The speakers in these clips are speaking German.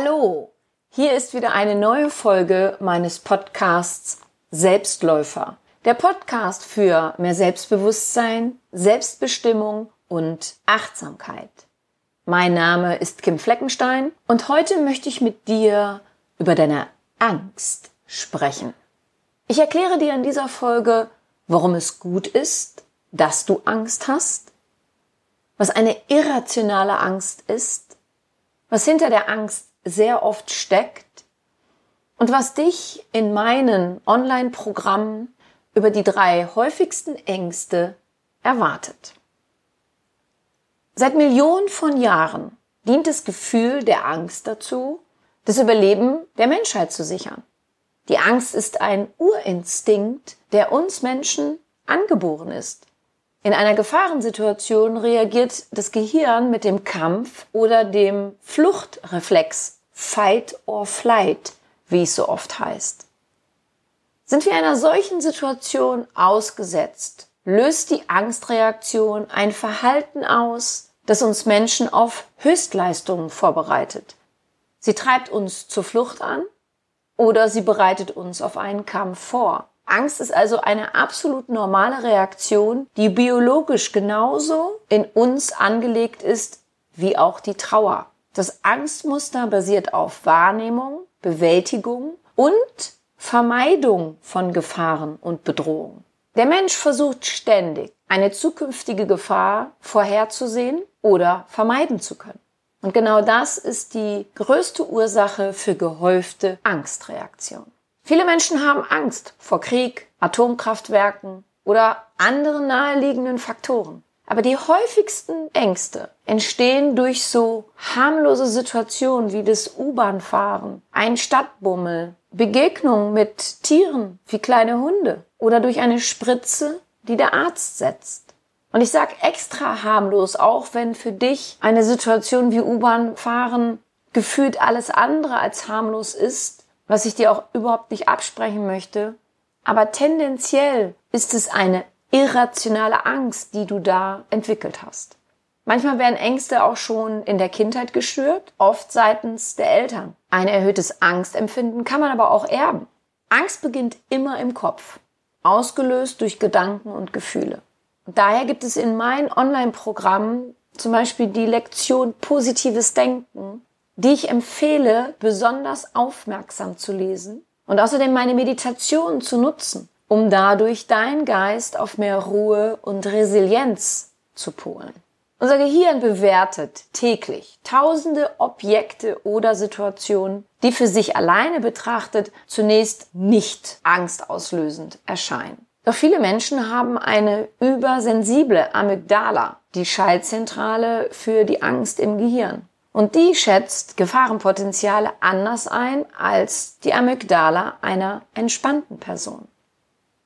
Hallo, hier ist wieder eine neue Folge meines Podcasts Selbstläufer. Der Podcast für mehr Selbstbewusstsein, Selbstbestimmung und Achtsamkeit. Mein Name ist Kim Fleckenstein und heute möchte ich mit dir über deine Angst sprechen. Ich erkläre dir in dieser Folge, warum es gut ist, dass du Angst hast, was eine irrationale Angst ist, was hinter der Angst sehr oft steckt und was dich in meinen Online-Programmen über die drei häufigsten Ängste erwartet. Seit Millionen von Jahren dient das Gefühl der Angst dazu, das Überleben der Menschheit zu sichern. Die Angst ist ein Urinstinkt, der uns Menschen angeboren ist. In einer Gefahrensituation reagiert das Gehirn mit dem Kampf oder dem Fluchtreflex Fight or Flight, wie es so oft heißt. Sind wir einer solchen Situation ausgesetzt, löst die Angstreaktion ein Verhalten aus, das uns Menschen auf Höchstleistungen vorbereitet. Sie treibt uns zur Flucht an oder sie bereitet uns auf einen Kampf vor. Angst ist also eine absolut normale Reaktion, die biologisch genauso in uns angelegt ist wie auch die Trauer. Das Angstmuster basiert auf Wahrnehmung, Bewältigung und Vermeidung von Gefahren und Bedrohungen. Der Mensch versucht ständig, eine zukünftige Gefahr vorherzusehen oder vermeiden zu können. Und genau das ist die größte Ursache für gehäufte Angstreaktionen. Viele Menschen haben Angst vor Krieg, Atomkraftwerken oder anderen naheliegenden Faktoren. Aber die häufigsten Ängste entstehen durch so harmlose Situationen wie das U-Bahn-Fahren, ein Stadtbummel, Begegnungen mit Tieren wie kleine Hunde oder durch eine Spritze, die der Arzt setzt. Und ich sage extra harmlos, auch wenn für dich eine Situation wie U-Bahn fahren gefühlt alles andere als harmlos ist, was ich dir auch überhaupt nicht absprechen möchte. Aber tendenziell ist es eine irrationale Angst, die du da entwickelt hast. Manchmal werden Ängste auch schon in der Kindheit geschürt, oft seitens der Eltern. Ein erhöhtes Angstempfinden kann man aber auch erben. Angst beginnt immer im Kopf, ausgelöst durch Gedanken und Gefühle. Daher gibt es in meinen Online-Programmen zum Beispiel die Lektion positives Denken, die ich empfehle, besonders aufmerksam zu lesen und außerdem meine Meditation zu nutzen, um dadurch deinen Geist auf mehr Ruhe und Resilienz zu polen. Unser Gehirn bewertet täglich tausende Objekte oder Situationen, die für sich alleine betrachtet zunächst nicht angstauslösend erscheinen. Doch viele Menschen haben eine übersensible Amygdala, die Schaltzentrale für die Angst im Gehirn. Und die schätzt Gefahrenpotenziale anders ein als die Amygdala einer entspannten Person.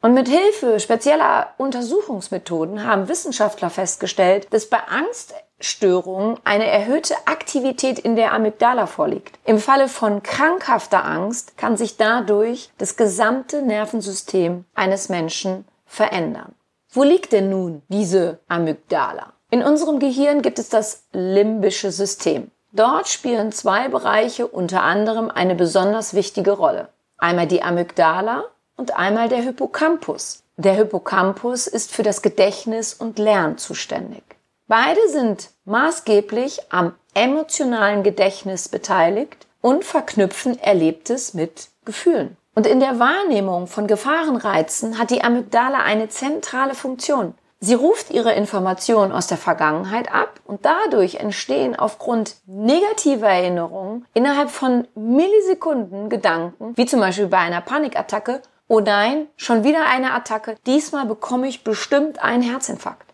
Und mit Hilfe spezieller Untersuchungsmethoden haben Wissenschaftler festgestellt, dass bei Angststörungen eine erhöhte Aktivität in der Amygdala vorliegt. Im Falle von krankhafter Angst kann sich dadurch das gesamte Nervensystem eines Menschen verändern. Wo liegt denn nun diese Amygdala? In unserem Gehirn gibt es das limbische System. Dort spielen zwei Bereiche unter anderem eine besonders wichtige Rolle. Einmal die Amygdala und einmal der Hippocampus. Der Hippocampus ist für das Gedächtnis und Lernen zuständig. Beide sind maßgeblich am emotionalen Gedächtnis beteiligt und verknüpfen Erlebtes mit Gefühlen. Und in der Wahrnehmung von Gefahrenreizen hat die Amygdala eine zentrale Funktion. Sie ruft ihre Informationen aus der Vergangenheit ab und dadurch entstehen aufgrund negativer Erinnerungen innerhalb von Millisekunden Gedanken, wie zum Beispiel bei einer Panikattacke, oh nein, schon wieder eine Attacke, diesmal bekomme ich bestimmt einen Herzinfarkt.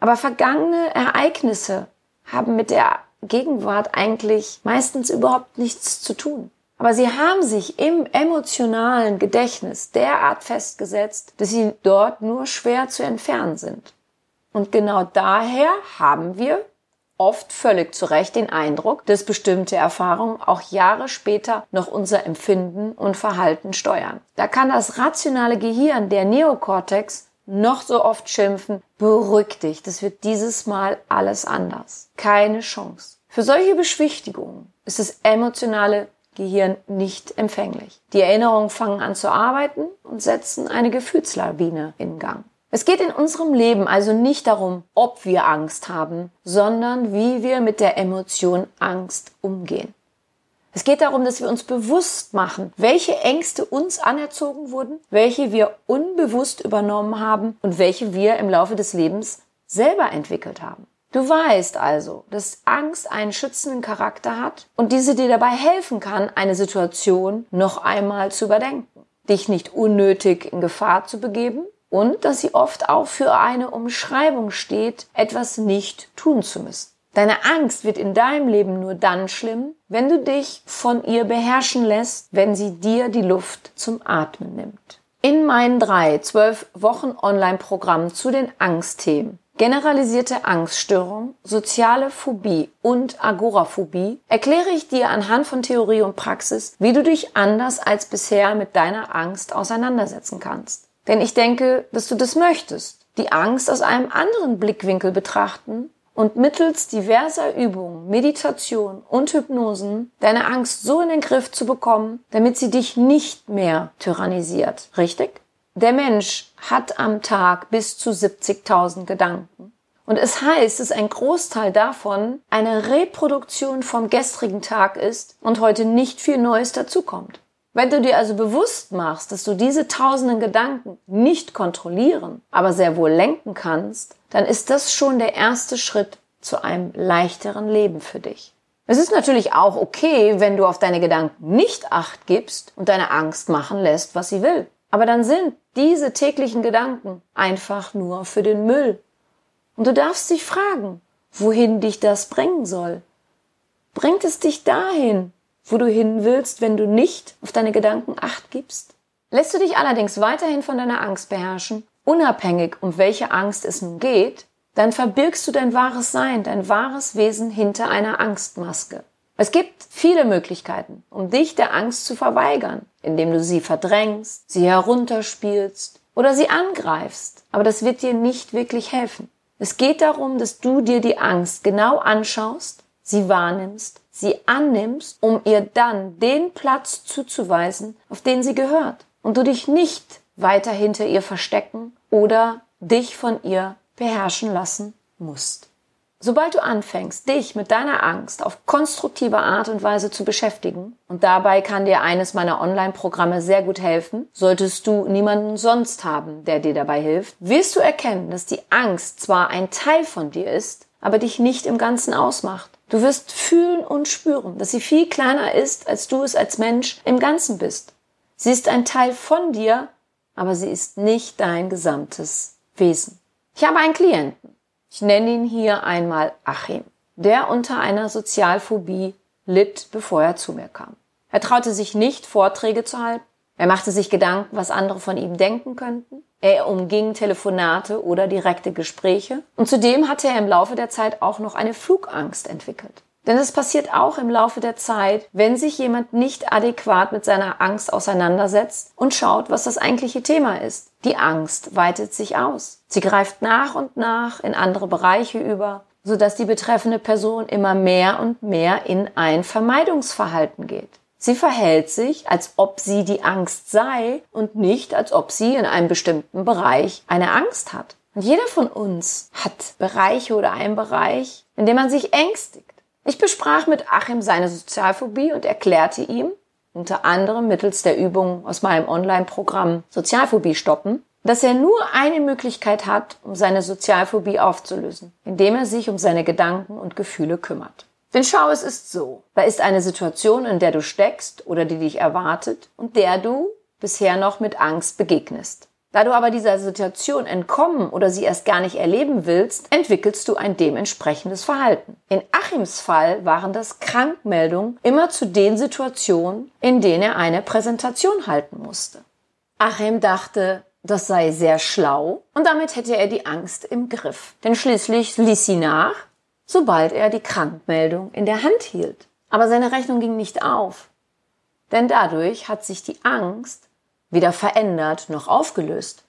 Aber vergangene Ereignisse haben mit der Gegenwart eigentlich meistens überhaupt nichts zu tun. Aber sie haben sich im emotionalen Gedächtnis derart festgesetzt, dass sie dort nur schwer zu entfernen sind. Und genau daher haben wir oft völlig zu Recht den Eindruck, dass bestimmte Erfahrungen auch Jahre später noch unser Empfinden und Verhalten steuern. Da kann das rationale Gehirn, der Neokortex, noch so oft schimpfen, beruhig dich, das wird dieses Mal alles anders. Keine Chance. Für solche Beschwichtigungen ist das emotionale Gehirn nicht empfänglich. Die Erinnerungen fangen an zu arbeiten und setzen eine Gefühlslawine in Gang. Es geht in unserem Leben also nicht darum, ob wir Angst haben, sondern wie wir mit der Emotion Angst umgehen. Es geht darum, dass wir uns bewusst machen, welche Ängste uns anerzogen wurden, welche wir unbewusst übernommen haben und welche wir im Laufe des Lebens selber entwickelt haben. Du weißt also, dass Angst einen schützenden Charakter hat und diese dir dabei helfen kann, eine Situation noch einmal zu überdenken, dich nicht unnötig in Gefahr zu begeben und dass sie oft auch für eine Umschreibung steht, etwas nicht tun zu müssen. Deine Angst wird in deinem Leben nur dann schlimm, wenn du dich von ihr beherrschen lässt, wenn sie dir die Luft zum Atmen nimmt. In meinen drei zwölf Wochen Online-Programmen zu den Angstthemen generalisierte Angststörung, soziale Phobie und Agoraphobie erkläre ich dir anhand von Theorie und Praxis, wie du dich anders als bisher mit deiner Angst auseinandersetzen kannst. Denn ich denke, dass du das möchtest. Die Angst aus einem anderen Blickwinkel betrachten und mittels diverser Übungen, Meditation und Hypnosen deine Angst so in den Griff zu bekommen, damit sie dich nicht mehr tyrannisiert. Richtig? Der Mensch hat am Tag bis zu 70.000 Gedanken. Und es heißt, dass ein Großteil davon eine Reproduktion vom gestrigen Tag ist und heute nicht viel Neues dazukommt. Wenn du dir also bewusst machst, dass du diese tausenden Gedanken nicht kontrollieren, aber sehr wohl lenken kannst, dann ist das schon der erste Schritt zu einem leichteren Leben für dich. Es ist natürlich auch okay, wenn du auf deine Gedanken nicht acht gibst und deine Angst machen lässt, was sie will. Aber dann sind diese täglichen Gedanken einfach nur für den Müll. Und du darfst dich fragen, wohin dich das bringen soll. Bringt es dich dahin, wo du hin willst, wenn du nicht auf deine Gedanken acht gibst? Lässt du dich allerdings weiterhin von deiner Angst beherrschen, unabhängig um welche Angst es nun geht, dann verbirgst du dein wahres Sein, dein wahres Wesen hinter einer Angstmaske. Es gibt viele Möglichkeiten, um dich der Angst zu verweigern, indem du sie verdrängst, sie herunterspielst oder sie angreifst. Aber das wird dir nicht wirklich helfen. Es geht darum, dass du dir die Angst genau anschaust, sie wahrnimmst sie annimmst, um ihr dann den Platz zuzuweisen, auf den sie gehört. Und du dich nicht weiter hinter ihr verstecken oder dich von ihr beherrschen lassen musst. Sobald du anfängst, dich mit deiner Angst auf konstruktive Art und Weise zu beschäftigen, und dabei kann dir eines meiner Online-Programme sehr gut helfen, solltest du niemanden sonst haben, der dir dabei hilft, wirst du erkennen, dass die Angst zwar ein Teil von dir ist, aber dich nicht im Ganzen ausmacht. Du wirst fühlen und spüren, dass sie viel kleiner ist, als du es als Mensch im Ganzen bist. Sie ist ein Teil von dir, aber sie ist nicht dein gesamtes Wesen. Ich habe einen Klienten. Ich nenne ihn hier einmal Achim, der unter einer Sozialphobie litt, bevor er zu mir kam. Er traute sich nicht, Vorträge zu halten. Er machte sich Gedanken, was andere von ihm denken könnten. Er umging Telefonate oder direkte Gespräche. Und zudem hatte er im Laufe der Zeit auch noch eine Flugangst entwickelt. Denn es passiert auch im Laufe der Zeit, wenn sich jemand nicht adäquat mit seiner Angst auseinandersetzt und schaut, was das eigentliche Thema ist. Die Angst weitet sich aus. Sie greift nach und nach in andere Bereiche über, sodass die betreffende Person immer mehr und mehr in ein Vermeidungsverhalten geht. Sie verhält sich, als ob sie die Angst sei und nicht, als ob sie in einem bestimmten Bereich eine Angst hat. Und jeder von uns hat Bereiche oder einen Bereich, in dem man sich ängstigt. Ich besprach mit Achim seine Sozialphobie und erklärte ihm, unter anderem mittels der Übung aus meinem Online-Programm Sozialphobie stoppen, dass er nur eine Möglichkeit hat, um seine Sozialphobie aufzulösen, indem er sich um seine Gedanken und Gefühle kümmert. Denn schau, es ist so. Da ist eine Situation, in der du steckst oder die dich erwartet und der du bisher noch mit Angst begegnest. Da du aber dieser Situation entkommen oder sie erst gar nicht erleben willst, entwickelst du ein dementsprechendes Verhalten. In Achims Fall waren das Krankmeldungen immer zu den Situationen, in denen er eine Präsentation halten musste. Achim dachte, das sei sehr schlau und damit hätte er die Angst im Griff. Denn schließlich ließ sie nach sobald er die Krankmeldung in der Hand hielt. Aber seine Rechnung ging nicht auf. Denn dadurch hat sich die Angst weder verändert noch aufgelöst.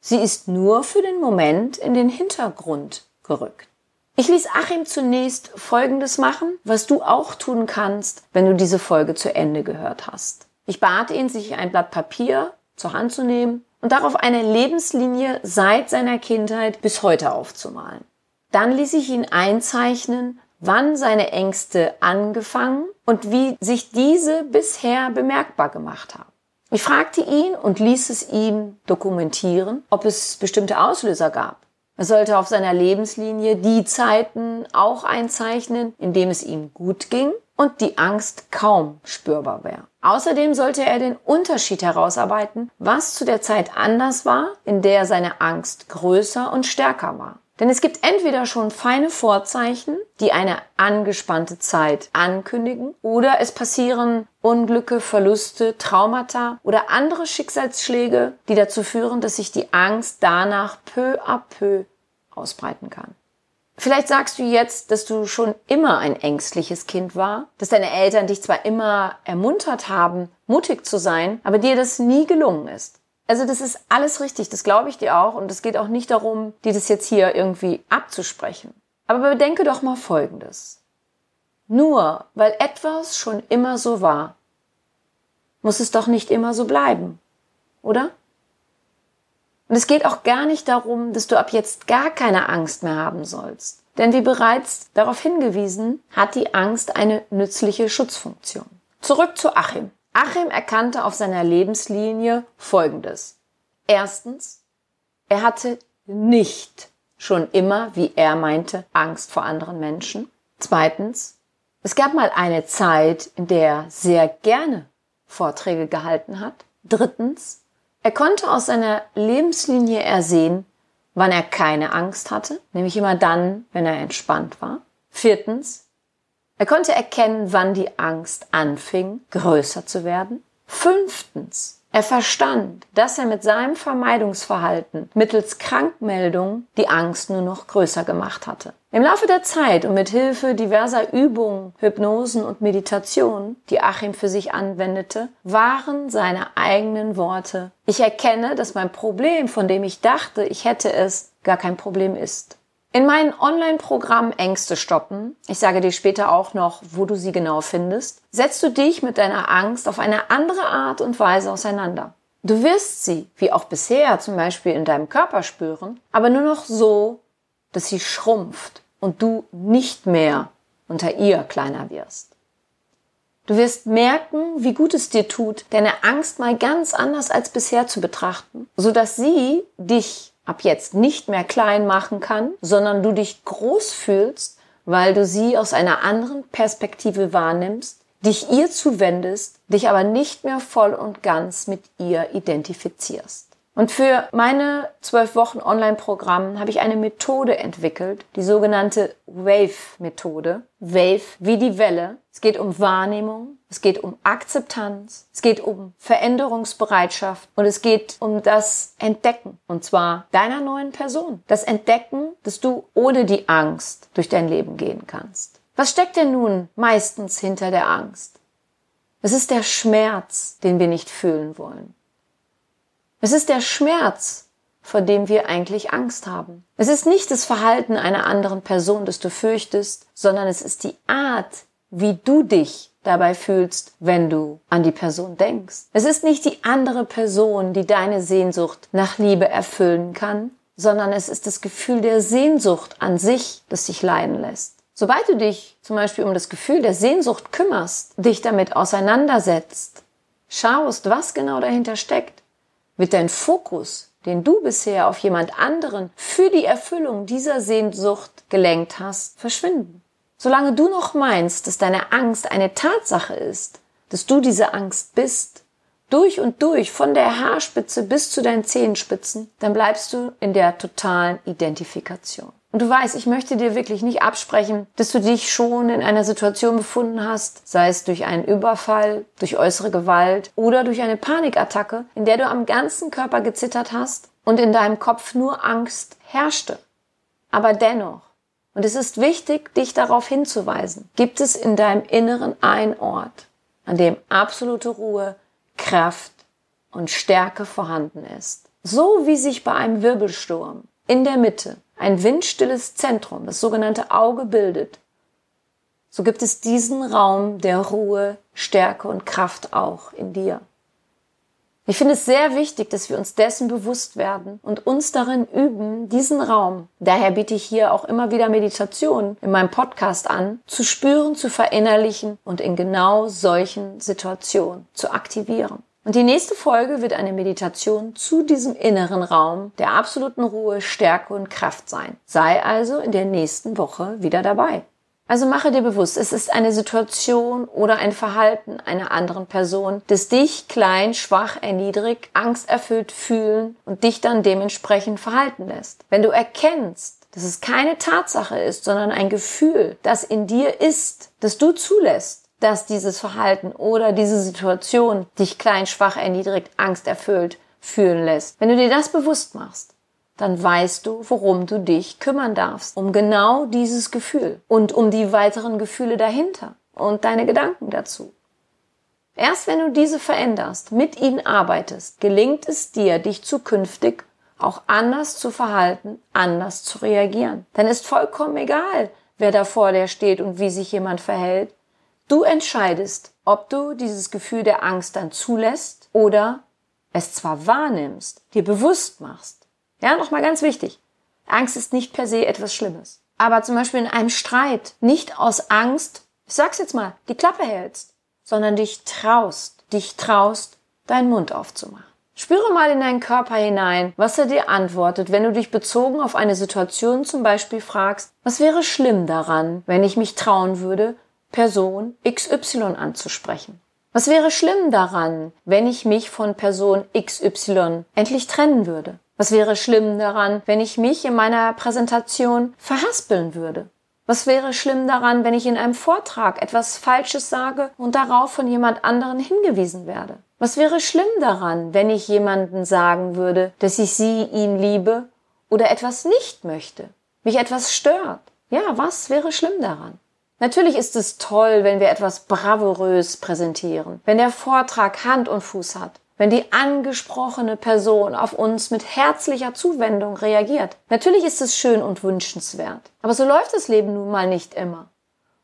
Sie ist nur für den Moment in den Hintergrund gerückt. Ich ließ Achim zunächst Folgendes machen, was du auch tun kannst, wenn du diese Folge zu Ende gehört hast. Ich bat ihn, sich ein Blatt Papier zur Hand zu nehmen und darauf eine Lebenslinie seit seiner Kindheit bis heute aufzumalen. Dann ließ ich ihn einzeichnen, wann seine Ängste angefangen und wie sich diese bisher bemerkbar gemacht haben. Ich fragte ihn und ließ es ihm dokumentieren, ob es bestimmte Auslöser gab. Er sollte auf seiner Lebenslinie die Zeiten auch einzeichnen, in dem es ihm gut ging und die Angst kaum spürbar wäre. Außerdem sollte er den Unterschied herausarbeiten, was zu der Zeit anders war, in der seine Angst größer und stärker war. Denn es gibt entweder schon feine Vorzeichen, die eine angespannte Zeit ankündigen, oder es passieren Unglücke, Verluste, Traumata oder andere Schicksalsschläge, die dazu führen, dass sich die Angst danach peu à peu ausbreiten kann. Vielleicht sagst du jetzt, dass du schon immer ein ängstliches Kind war, dass deine Eltern dich zwar immer ermuntert haben, mutig zu sein, aber dir das nie gelungen ist. Also das ist alles richtig, das glaube ich dir auch und es geht auch nicht darum, dir das jetzt hier irgendwie abzusprechen. Aber bedenke doch mal Folgendes. Nur weil etwas schon immer so war, muss es doch nicht immer so bleiben, oder? Und es geht auch gar nicht darum, dass du ab jetzt gar keine Angst mehr haben sollst. Denn wie bereits darauf hingewiesen, hat die Angst eine nützliche Schutzfunktion. Zurück zu Achim. Achim erkannte auf seiner Lebenslinie Folgendes. Erstens, er hatte nicht schon immer, wie er meinte, Angst vor anderen Menschen. Zweitens, es gab mal eine Zeit, in der er sehr gerne Vorträge gehalten hat. Drittens, er konnte aus seiner Lebenslinie ersehen, wann er keine Angst hatte, nämlich immer dann, wenn er entspannt war. Viertens, er konnte erkennen, wann die Angst anfing, größer zu werden. Fünftens. Er verstand, dass er mit seinem Vermeidungsverhalten mittels Krankmeldung die Angst nur noch größer gemacht hatte. Im Laufe der Zeit und mit Hilfe diverser Übungen, Hypnosen und Meditationen, die Achim für sich anwendete, waren seine eigenen Worte. Ich erkenne, dass mein Problem, von dem ich dachte, ich hätte es, gar kein Problem ist. In meinem Online-Programm Ängste stoppen, ich sage dir später auch noch, wo du sie genau findest, setzt du dich mit deiner Angst auf eine andere Art und Weise auseinander. Du wirst sie, wie auch bisher, zum Beispiel in deinem Körper spüren, aber nur noch so, dass sie schrumpft und du nicht mehr unter ihr kleiner wirst. Du wirst merken, wie gut es dir tut, deine Angst mal ganz anders als bisher zu betrachten, so dass sie dich ab jetzt nicht mehr klein machen kann, sondern du dich groß fühlst, weil du sie aus einer anderen Perspektive wahrnimmst, dich ihr zuwendest, dich aber nicht mehr voll und ganz mit ihr identifizierst. Und für meine zwölf Wochen Online-Programm habe ich eine Methode entwickelt, die sogenannte Wave-Methode. Wave wie die Welle. Es geht um Wahrnehmung, es geht um Akzeptanz, es geht um Veränderungsbereitschaft und es geht um das Entdecken. Und zwar deiner neuen Person. Das Entdecken, dass du ohne die Angst durch dein Leben gehen kannst. Was steckt denn nun meistens hinter der Angst? Es ist der Schmerz, den wir nicht fühlen wollen. Es ist der Schmerz, vor dem wir eigentlich Angst haben. Es ist nicht das Verhalten einer anderen Person, das du fürchtest, sondern es ist die Art, wie du dich dabei fühlst, wenn du an die Person denkst. Es ist nicht die andere Person, die deine Sehnsucht nach Liebe erfüllen kann, sondern es ist das Gefühl der Sehnsucht an sich, das dich leiden lässt. Sobald du dich zum Beispiel um das Gefühl der Sehnsucht kümmerst, dich damit auseinandersetzt, schaust, was genau dahinter steckt, wird dein Fokus, den du bisher auf jemand anderen für die Erfüllung dieser Sehnsucht gelenkt hast, verschwinden. Solange du noch meinst, dass deine Angst eine Tatsache ist, dass du diese Angst bist, durch und durch, von der Haarspitze bis zu deinen Zehenspitzen, dann bleibst du in der totalen Identifikation. Und du weißt, ich möchte dir wirklich nicht absprechen, dass du dich schon in einer Situation befunden hast, sei es durch einen Überfall, durch äußere Gewalt oder durch eine Panikattacke, in der du am ganzen Körper gezittert hast und in deinem Kopf nur Angst herrschte. Aber dennoch, und es ist wichtig, dich darauf hinzuweisen, gibt es in deinem Inneren einen Ort, an dem absolute Ruhe, Kraft und Stärke vorhanden ist. So wie sich bei einem Wirbelsturm in der Mitte ein windstilles Zentrum, das sogenannte Auge bildet, so gibt es diesen Raum der Ruhe, Stärke und Kraft auch in dir. Ich finde es sehr wichtig, dass wir uns dessen bewusst werden und uns darin üben, diesen Raum, daher biete ich hier auch immer wieder Meditation in meinem Podcast an, zu spüren, zu verinnerlichen und in genau solchen Situationen zu aktivieren. Und die nächste Folge wird eine Meditation zu diesem inneren Raum der absoluten Ruhe, Stärke und Kraft sein. Sei also in der nächsten Woche wieder dabei. Also mache dir bewusst, es ist eine Situation oder ein Verhalten einer anderen Person, das dich klein, schwach, erniedrigt, angsterfüllt fühlen und dich dann dementsprechend verhalten lässt. Wenn du erkennst, dass es keine Tatsache ist, sondern ein Gefühl, das in dir ist, das du zulässt, dass dieses Verhalten oder diese Situation dich klein, schwach, erniedrigt, angsterfüllt fühlen lässt. Wenn du dir das bewusst machst, dann weißt du, worum du dich kümmern darfst. Um genau dieses Gefühl und um die weiteren Gefühle dahinter und deine Gedanken dazu. Erst wenn du diese veränderst, mit ihnen arbeitest, gelingt es dir, dich zukünftig auch anders zu verhalten, anders zu reagieren. Dann ist vollkommen egal, wer da vor dir steht und wie sich jemand verhält. Du entscheidest, ob du dieses Gefühl der Angst dann zulässt oder es zwar wahrnimmst, dir bewusst machst. Ja, nochmal ganz wichtig. Angst ist nicht per se etwas Schlimmes. Aber zum Beispiel in einem Streit nicht aus Angst, ich sag's jetzt mal, die Klappe hältst, sondern dich traust, dich traust, deinen Mund aufzumachen. Spüre mal in deinen Körper hinein, was er dir antwortet, wenn du dich bezogen auf eine Situation zum Beispiel fragst, was wäre schlimm daran, wenn ich mich trauen würde, Person XY anzusprechen. Was wäre schlimm daran, wenn ich mich von Person XY endlich trennen würde? Was wäre schlimm daran, wenn ich mich in meiner Präsentation verhaspeln würde? Was wäre schlimm daran, wenn ich in einem Vortrag etwas Falsches sage und darauf von jemand anderen hingewiesen werde? Was wäre schlimm daran, wenn ich jemanden sagen würde, dass ich sie, ihn liebe oder etwas nicht möchte? Mich etwas stört? Ja, was wäre schlimm daran? Natürlich ist es toll, wenn wir etwas bravourös präsentieren, wenn der Vortrag Hand und Fuß hat, wenn die angesprochene Person auf uns mit herzlicher Zuwendung reagiert. Natürlich ist es schön und wünschenswert, aber so läuft das Leben nun mal nicht immer.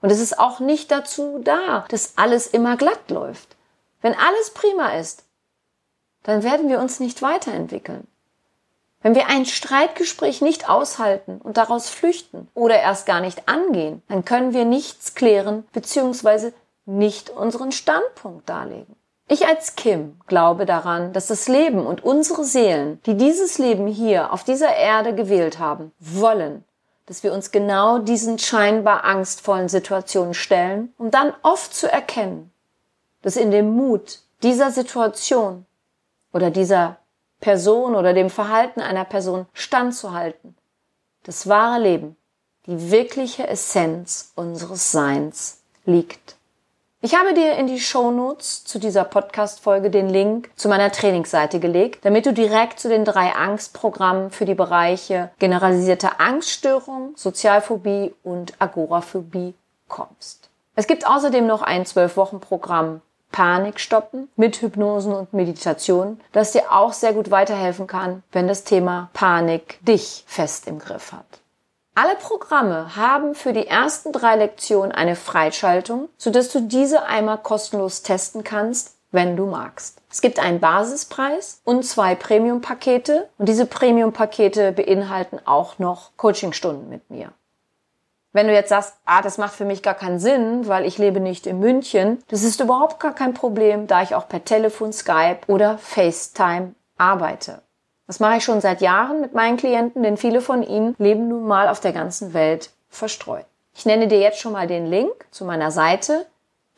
Und es ist auch nicht dazu da, dass alles immer glatt läuft. Wenn alles prima ist, dann werden wir uns nicht weiterentwickeln. Wenn wir ein Streitgespräch nicht aushalten und daraus flüchten oder erst gar nicht angehen, dann können wir nichts klären bzw. nicht unseren Standpunkt darlegen. Ich als Kim glaube daran, dass das Leben und unsere Seelen, die dieses Leben hier auf dieser Erde gewählt haben, wollen, dass wir uns genau diesen scheinbar angstvollen Situationen stellen, um dann oft zu erkennen, dass in dem Mut dieser Situation oder dieser Person oder dem Verhalten einer Person standzuhalten. Das wahre Leben, die wirkliche Essenz unseres Seins liegt. Ich habe dir in die Shownotes zu dieser Podcast-Folge den Link zu meiner Trainingsseite gelegt, damit du direkt zu den drei Angstprogrammen für die Bereiche generalisierte Angststörung, Sozialphobie und Agoraphobie kommst. Es gibt außerdem noch ein Zwölf-Wochen-Programm Panik stoppen mit Hypnosen und Meditation, das dir auch sehr gut weiterhelfen kann, wenn das Thema Panik dich fest im Griff hat. Alle Programme haben für die ersten drei Lektionen eine Freischaltung, sodass du diese einmal kostenlos testen kannst, wenn du magst. Es gibt einen Basispreis und zwei Premium-Pakete und diese Premium-Pakete beinhalten auch noch Coachingstunden mit mir. Wenn du jetzt sagst, ah, das macht für mich gar keinen Sinn, weil ich lebe nicht in München, das ist überhaupt gar kein Problem, da ich auch per Telefon, Skype oder FaceTime arbeite. Das mache ich schon seit Jahren mit meinen Klienten, denn viele von ihnen leben nun mal auf der ganzen Welt verstreut. Ich nenne dir jetzt schon mal den Link zu meiner Seite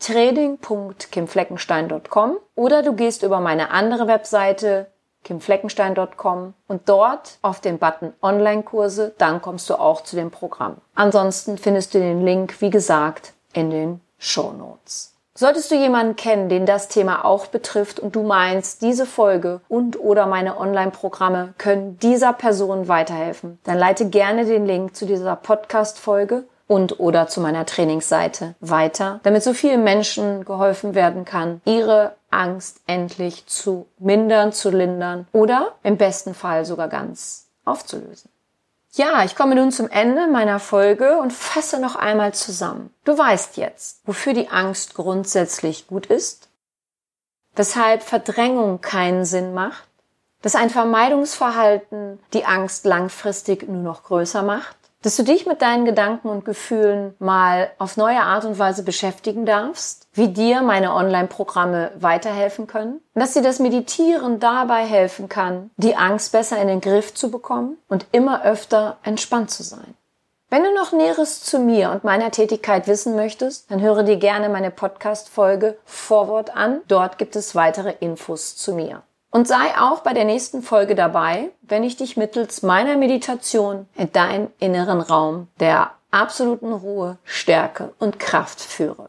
trading.kimfleckenstein.com oder du gehst über meine andere Webseite kimfleckenstein.com und dort auf den Button Online-Kurse, dann kommst du auch zu dem Programm. Ansonsten findest du den Link, wie gesagt, in den Show Notes. Solltest du jemanden kennen, den das Thema auch betrifft und du meinst, diese Folge und oder meine Online-Programme können dieser Person weiterhelfen, dann leite gerne den Link zu dieser Podcast-Folge und oder zu meiner Trainingsseite weiter, damit so vielen Menschen geholfen werden kann, ihre Angst endlich zu mindern, zu lindern oder im besten Fall sogar ganz aufzulösen. Ja, ich komme nun zum Ende meiner Folge und fasse noch einmal zusammen. Du weißt jetzt, wofür die Angst grundsätzlich gut ist, weshalb Verdrängung keinen Sinn macht, dass ein Vermeidungsverhalten die Angst langfristig nur noch größer macht, dass du dich mit deinen Gedanken und Gefühlen mal auf neue Art und Weise beschäftigen darfst, wie dir meine Online-Programme weiterhelfen können, dass dir das Meditieren dabei helfen kann, die Angst besser in den Griff zu bekommen und immer öfter entspannt zu sein. Wenn du noch Näheres zu mir und meiner Tätigkeit wissen möchtest, dann höre dir gerne meine Podcast-Folge Vorwort an. Dort gibt es weitere Infos zu mir. Und sei auch bei der nächsten Folge dabei, wenn ich dich mittels meiner Meditation in deinen inneren Raum der absoluten Ruhe, Stärke und Kraft führe.